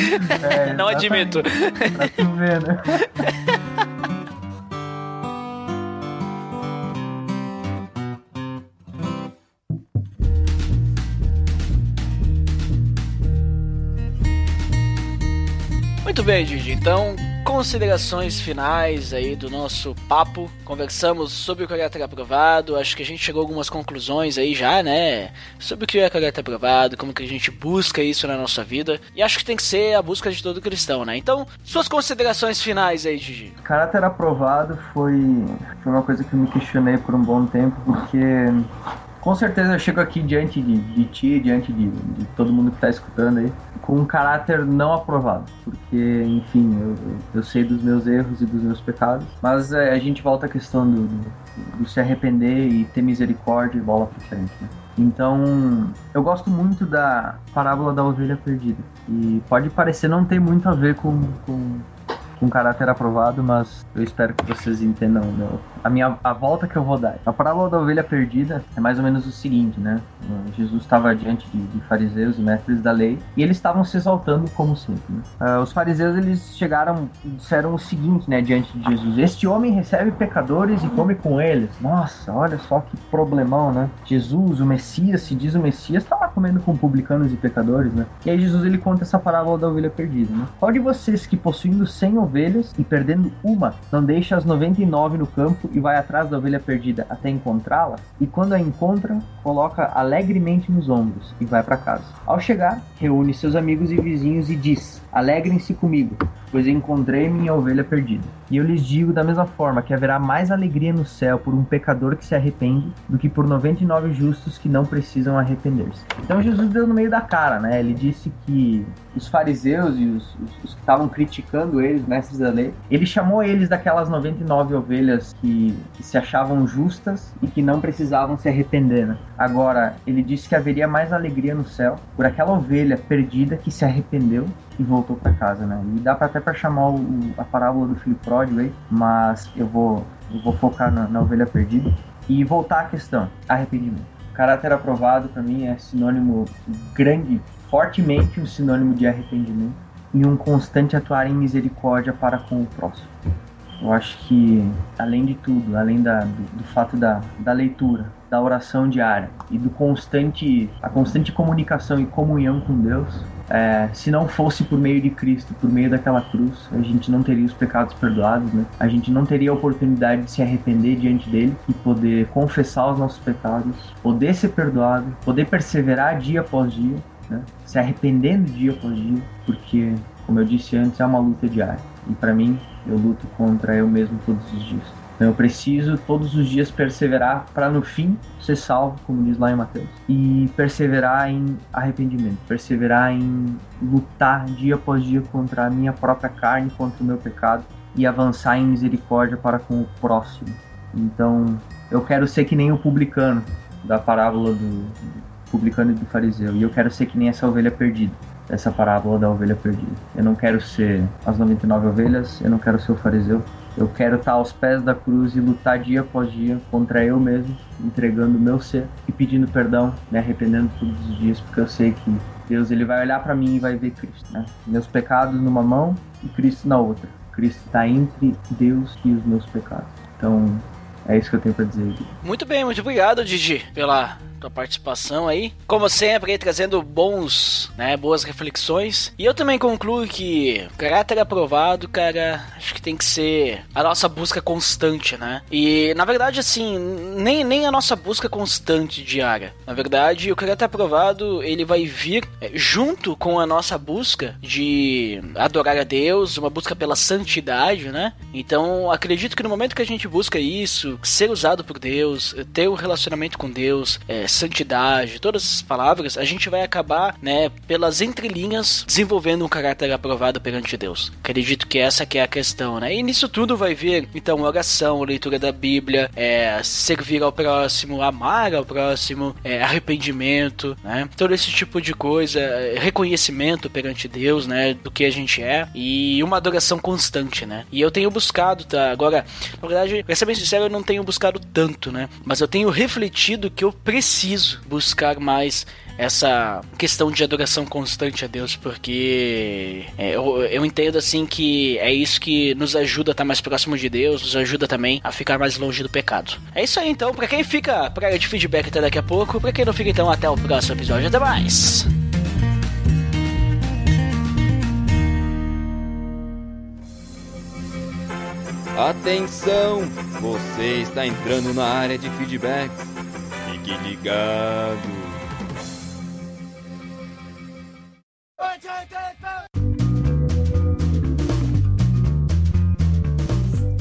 É, [LAUGHS] não admito. Pra tu ver, né? Muito bem, Gigi. Então, considerações finais aí do nosso papo. Conversamos sobre o caráter aprovado. Acho que a gente chegou a algumas conclusões aí já, né? Sobre o que é caráter aprovado, como que a gente busca isso na nossa vida. E acho que tem que ser a busca de todo cristão, né? Então, suas considerações finais aí, Gigi. Caráter aprovado foi, foi uma coisa que eu me questionei por um bom tempo, porque com certeza eu chego aqui diante de, de ti, diante de, de todo mundo que está escutando aí, com um caráter não aprovado, porque, enfim, eu, eu, sei dos meus erros e dos meus pecados, mas é, a gente volta à questão do, do, do, se arrepender e ter misericórdia e bola pra frente, né? Então, eu gosto muito da parábola da ovelha perdida. E pode parecer não ter muito a ver com, com com caráter aprovado, mas eu espero que vocês entendam meu, a minha a volta que eu vou dar. A parábola da ovelha perdida é mais ou menos o seguinte, né? Jesus estava diante de, de fariseus e mestres da lei e eles estavam se exaltando como sempre. Né? Uh, os fariseus eles chegaram e disseram o seguinte, né, diante de Jesus: Este homem recebe pecadores e come com eles. Nossa, olha só que problemão, né? Jesus, o Messias, se diz o Messias, estava comendo com publicanos e pecadores, né? E aí Jesus ele conta essa parábola da ovelha perdida, né? Qual de vocês que possuindo 100 ovelhas e perdendo uma, não deixa as 99 no campo e vai atrás da ovelha perdida até encontrá-la, e quando a encontra, coloca alegremente nos ombros e vai para casa. Ao chegar, reúne seus amigos e vizinhos e diz: Alegrem-se comigo, pois encontrei minha ovelha perdida. E eu lhes digo da mesma forma que haverá mais alegria no céu por um pecador que se arrepende do que por 99 justos que não precisam arrepender-se. Então Jesus deu no meio da cara, né? Ele disse que os fariseus e os, os, os que estavam criticando ele, os mestres da lei, ele chamou eles daquelas 99 ovelhas que, que se achavam justas e que não precisavam se arrepender, né? Agora, ele disse que haveria mais alegria no céu por aquela ovelha perdida que se arrependeu e voltou para casa, né? E dá pra, até para chamar o, a parábola do filho pródigo aí, mas eu vou, eu vou focar na, na ovelha perdida e voltar à questão, arrependimento. Caráter aprovado para mim é sinônimo grande, fortemente um sinônimo de arrependimento e um constante atuar em misericórdia para com o próximo. Eu acho que, além de tudo, além da, do, do fato da, da leitura, da oração diária e do constante, a constante comunicação e comunhão com Deus, é, se não fosse por meio de Cristo, por meio daquela cruz, a gente não teria os pecados perdoados, né? A gente não teria a oportunidade de se arrepender diante dele e poder confessar os nossos pecados, poder ser perdoado, poder perseverar dia após dia, né? Se arrependendo dia após dia, porque, como eu disse antes, é uma luta diária. E para mim, eu luto contra eu mesmo todos os dias. Então eu preciso todos os dias perseverar para no fim ser salvo, como diz lá em Mateus. E perseverar em arrependimento, perseverar em lutar dia após dia contra a minha própria carne, contra o meu pecado e avançar em misericórdia para com o próximo. Então eu quero ser que nem o publicano da parábola do, publicano e do fariseu. E eu quero ser que nem essa ovelha perdida essa parábola da ovelha perdida. Eu não quero ser as 99 ovelhas, eu não quero ser o fariseu, eu quero estar aos pés da cruz e lutar dia após dia contra eu mesmo, entregando o meu ser e pedindo perdão, me arrependendo todos os dias, porque eu sei que Deus ele vai olhar para mim e vai ver Cristo, né? Meus pecados numa mão e Cristo na outra. Cristo está entre Deus e os meus pecados. Então, é isso que eu tenho para dizer. Muito bem, muito obrigado, Didi, pela tua participação aí. Como sempre, trazendo bons, né, boas reflexões. E eu também concluo que caráter aprovado, cara, acho que tem que ser a nossa busca constante, né? E na verdade, assim, nem, nem a nossa busca constante diária. Na verdade, o caráter aprovado ele vai vir é, junto com a nossa busca de adorar a Deus, uma busca pela santidade, né? Então, acredito que no momento que a gente busca isso, ser usado por Deus, ter um relacionamento com Deus, é, santidade, todas essas palavras, a gente vai acabar, né, pelas entrelinhas, desenvolvendo um caráter aprovado perante Deus. Acredito que essa que é a questão, né? E nisso tudo vai vir, então, oração, leitura da Bíblia, é, servir ao próximo, amar ao próximo, é, arrependimento, né? Todo esse tipo de coisa, reconhecimento perante Deus, né, do que a gente é e uma adoração constante, né? E eu tenho buscado, tá? Agora, na verdade, pra ser bem sincero, eu não tenho buscado tanto, né? Mas eu tenho refletido que eu preciso preciso buscar mais essa questão de adoração constante a Deus, porque é, eu, eu, entendo assim que é isso que nos ajuda a estar mais próximo de Deus, nos ajuda também a ficar mais longe do pecado. É isso aí então, para quem fica pra de feedback até daqui a pouco, para quem não fica então até o próximo episódio. Até mais! Atenção! Você está entrando na área de feedbacks. Fique ligado.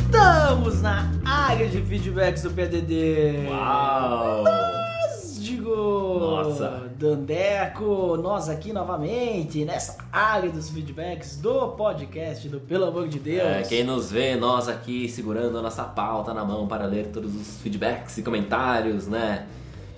Estamos na área de feedbacks do PDD. Uau! Nós, digo, Nossa. Dandeco, nós aqui novamente nessa área dos feedbacks do podcast do Pelo Amor de Deus. É, quem nos vê, nós aqui segurando a nossa pauta na mão para ler todos os feedbacks e comentários, né?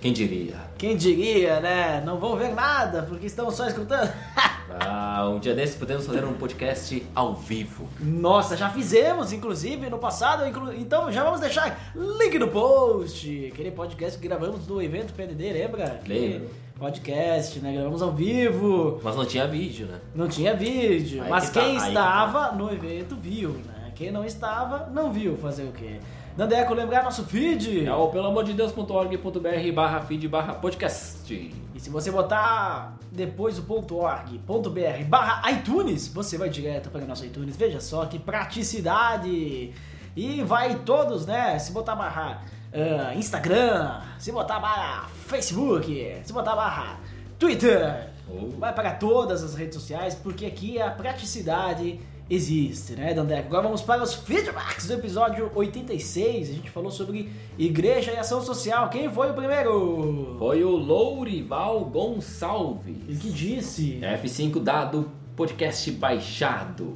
Quem diria? Quem diria, né? Não vão ver nada porque estão só escutando. [LAUGHS] Ah, um dia desses podemos fazer um podcast ao vivo. Nossa, já fizemos, inclusive, no passado. inclu- Então já vamos deixar link no post. Aquele podcast que gravamos do evento PDD, lembra? Lembro. Podcast, né? Gravamos ao vivo. Mas não tinha vídeo, né? Não tinha vídeo. Aí mas que tá, quem que estava no evento viu, né? Quem não estava, não viu fazer o quê? Dandeco, lembrar nosso feed. É o pelamordedeus.org.br barra feed barra podcast. E se você botar depois o .org.br barra iTunes, você vai direto para o nosso iTunes. Veja só que praticidade. E vai todos, né? Se botar barra ah, Instagram, se botar barra Facebook, se botar barra Twitter, Oh. vai para todas as redes sociais, porque aqui a praticidade existe, né, Dandeco? Agora vamos para os feedbacks do episódio 86. A gente falou sobre igreja e ação social. Quem foi o primeiro? Foi o Lourival Gonçalves. Ele que disse. F5 dado, podcast baixado.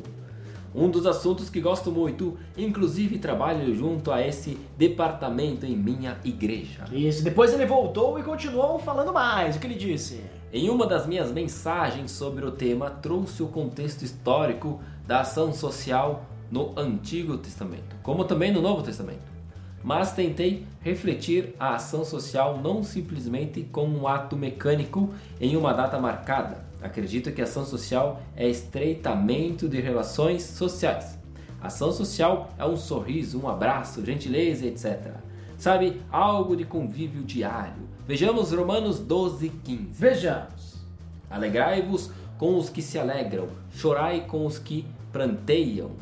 Um dos assuntos que gosto muito, inclusive trabalho junto a esse departamento em minha igreja. Isso, depois ele voltou e continuou falando mais. O que ele disse? Em uma das minhas mensagens sobre o tema, trouxe o contexto histórico da ação social no Antigo Testamento, como também no Novo Testamento. Mas tentei refletir a ação social não simplesmente como um ato mecânico em uma data marcada. Acredito que a ação social é estreitamento de relações sociais. Ação social é um sorriso, um abraço, gentileza, etc. Sabe, algo de convívio diário. Vejamos Romanos 12, 15. Vejamos. Alegrai-vos com os que se alegram, chorai com os que pranteiam.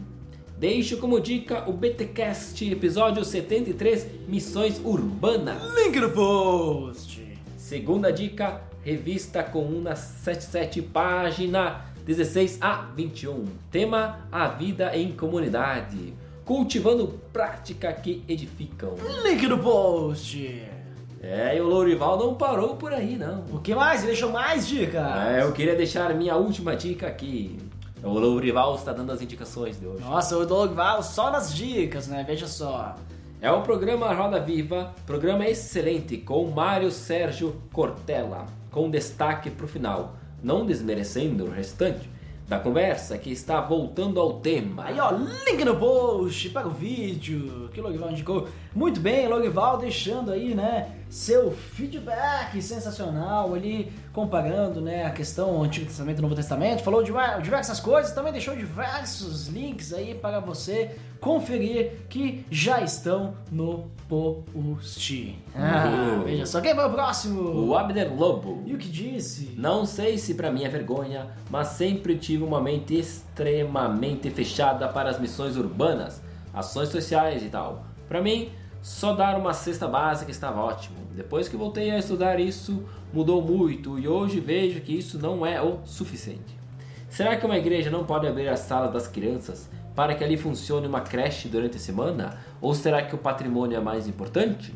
Deixo como dica o BTcast episódio 73, Missões Urbanas. Link no post. Segunda dica, revista Comuna 77, página 16 a 21. Tema: A vida em comunidade. Cultivando prática que edificam. Link no post. É, e o Lourival não parou por aí, não. O que mais? Ele deixou mais dicas. É, eu queria deixar minha última dica aqui. O Lourival está dando as indicações de hoje. Nossa, o Doug Val só nas dicas, né? Veja só. É o programa Roda Viva, programa excelente com Mário Sérgio Cortella, com destaque pro final, não desmerecendo o restante da conversa que está voltando ao tema. Aí, ó, link no post para o vídeo que o Logival indicou. Muito bem, Logival deixando aí, né, seu feedback sensacional ali, comparando, né, a questão Antigo Testamento e Novo Testamento. Falou de diversas coisas, também deixou diversos links aí para você conferir que já estão no post. Ah, Uhum. veja só, quem vai o próximo? O Abner Lobo. E o que disse? Não sei se pra mim é vergonha, mas sempre tive uma mente extremamente fechada para as missões urbanas, ações sociais e tal. Pra mim, só dar uma cesta básica estava ótimo. Depois que voltei a estudar isso, mudou muito e hoje vejo que isso não é o suficiente. Será que uma igreja não pode abrir as salas das crianças para que ali funcione uma creche durante a semana? Ou será que o patrimônio é mais importante?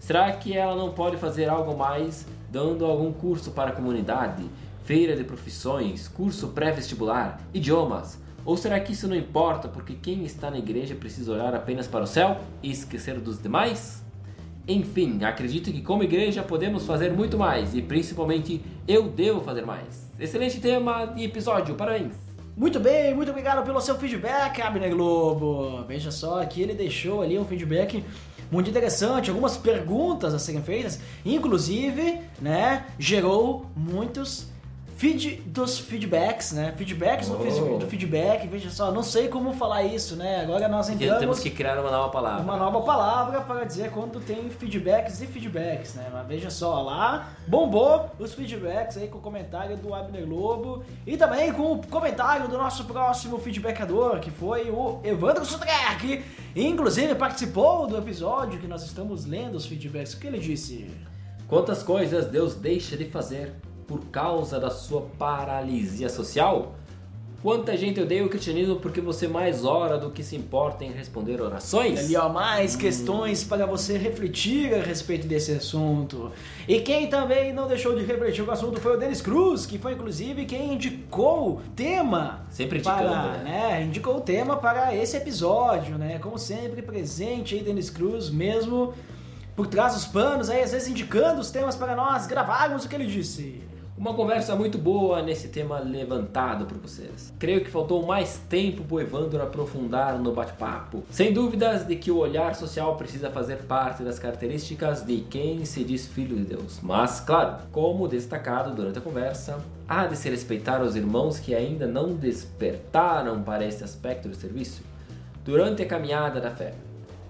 Será que ela não pode fazer algo mais, dando algum curso para a comunidade, feira de profissões, curso pré-vestibular, idiomas? Ou será que isso não importa porque quem está na igreja precisa olhar apenas para o céu e esquecer dos demais? Enfim, acredito que como igreja podemos fazer muito mais e principalmente eu devo fazer mais. Excelente tema e episódio, parabéns! Muito bem, muito obrigado pelo seu feedback, Abner Globo. Veja só, aqui ele deixou ali um feedback muito interessante, algumas perguntas a serem feitas, inclusive, né, gerou muitos feed dos feedbacks, né? Feedbacks do, Oh. do feedback, veja só, não sei como falar isso, né? Agora nós entramos temos que criar uma nova palavra. uma nova palavra para dizer quando tem feedbacks e feedbacks, né? Mas veja só, lá bombou os feedbacks aí com o comentário do Abner Lobo e também com o comentário do nosso próximo feedbackador, que foi o Evandro Sutrek, que inclusive participou do episódio que nós estamos lendo os feedbacks. O que ele disse? Quantas coisas Deus deixa de fazer por causa da sua paralisia social? Quanta gente odeia o cristianismo porque você mais ora do que se importa em responder orações? Ali, ó, mais questões para você refletir a respeito desse assunto. E quem também não deixou de refletir o assunto foi o Denis Cruz, que foi inclusive quem indicou o tema. Sempre indicando, para, né? né? Indicou o tema para esse episódio, né? Como sempre, presente aí, Denis Cruz, mesmo por trás dos panos, aí às vezes indicando os temas para nós gravarmos o que ele disse. Uma conversa muito boa nesse tema levantado por vocês. Creio que faltou mais tempo pro Evandro aprofundar no bate-papo. Sem dúvidas de que o olhar social precisa fazer parte das características de quem se diz filho de Deus. Mas, claro, como destacado durante a conversa, há de se respeitar os irmãos que ainda não despertaram para esse aspecto do serviço durante a caminhada da fé.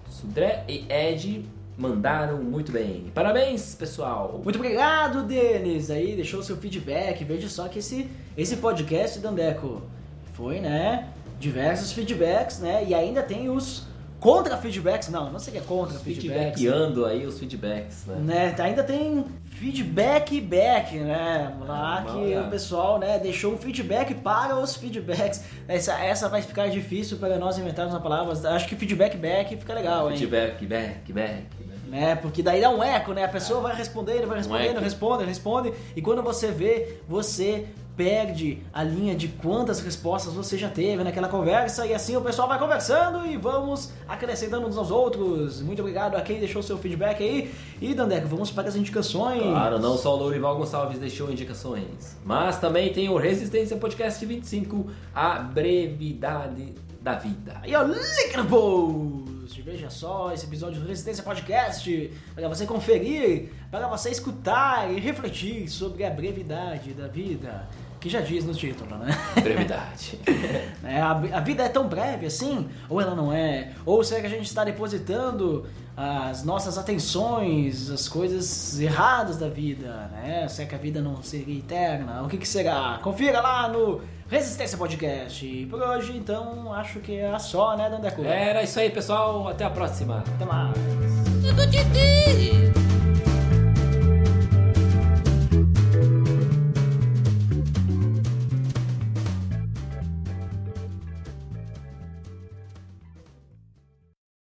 Sudré e Ed mandaram muito bem. Parabéns, pessoal. Muito obrigado, Denis. Aí deixou seu feedback. Veja só que esse, esse podcast, Dandeco, foi, né? Diversos feedbacks, né? E ainda tem os contra feedbacks. Não, não sei o que é contra feedbacks. Feedbackando aí os feedbacks, né? né? Ainda tem feedback back, né? Lá Ah, que o pessoal, né, deixou um feedback para os feedbacks. Essa, essa vai ficar difícil para nós inventarmos uma palavra. Acho que feedback back fica legal, hein? Feedback, back, back. Né? Porque daí dá um eco, né? A pessoa vai respondendo, vai respondendo, eco. responde, responde, e quando você vê, você perde a linha de quantas respostas você já teve naquela conversa e assim o pessoal vai conversando e vamos acrescentando uns aos outros. Muito obrigado a quem deixou seu feedback aí. E Dandeco, vamos para as indicações. Claro, não só o Lourival Gonçalves deixou indicações, mas também tem o Resistência Podcast 25, a brevidade da vida. Aí, ó, link post. Veja só esse episódio do Resistência Podcast para você conferir, para você escutar e refletir sobre a brevidade da vida, que já diz no título, né? Brevidade. [LAUGHS] É, a, a vida é tão breve assim? Ou ela não é? Ou será que a gente está depositando as nossas atenções, as coisas erradas da vida, né? Será que a vida não seria eterna? O que, que será? Confira lá no Resistência Podcast. E por hoje, então, acho que é só, né, Dandeco? Era isso aí, pessoal. Até a próxima. Até mais.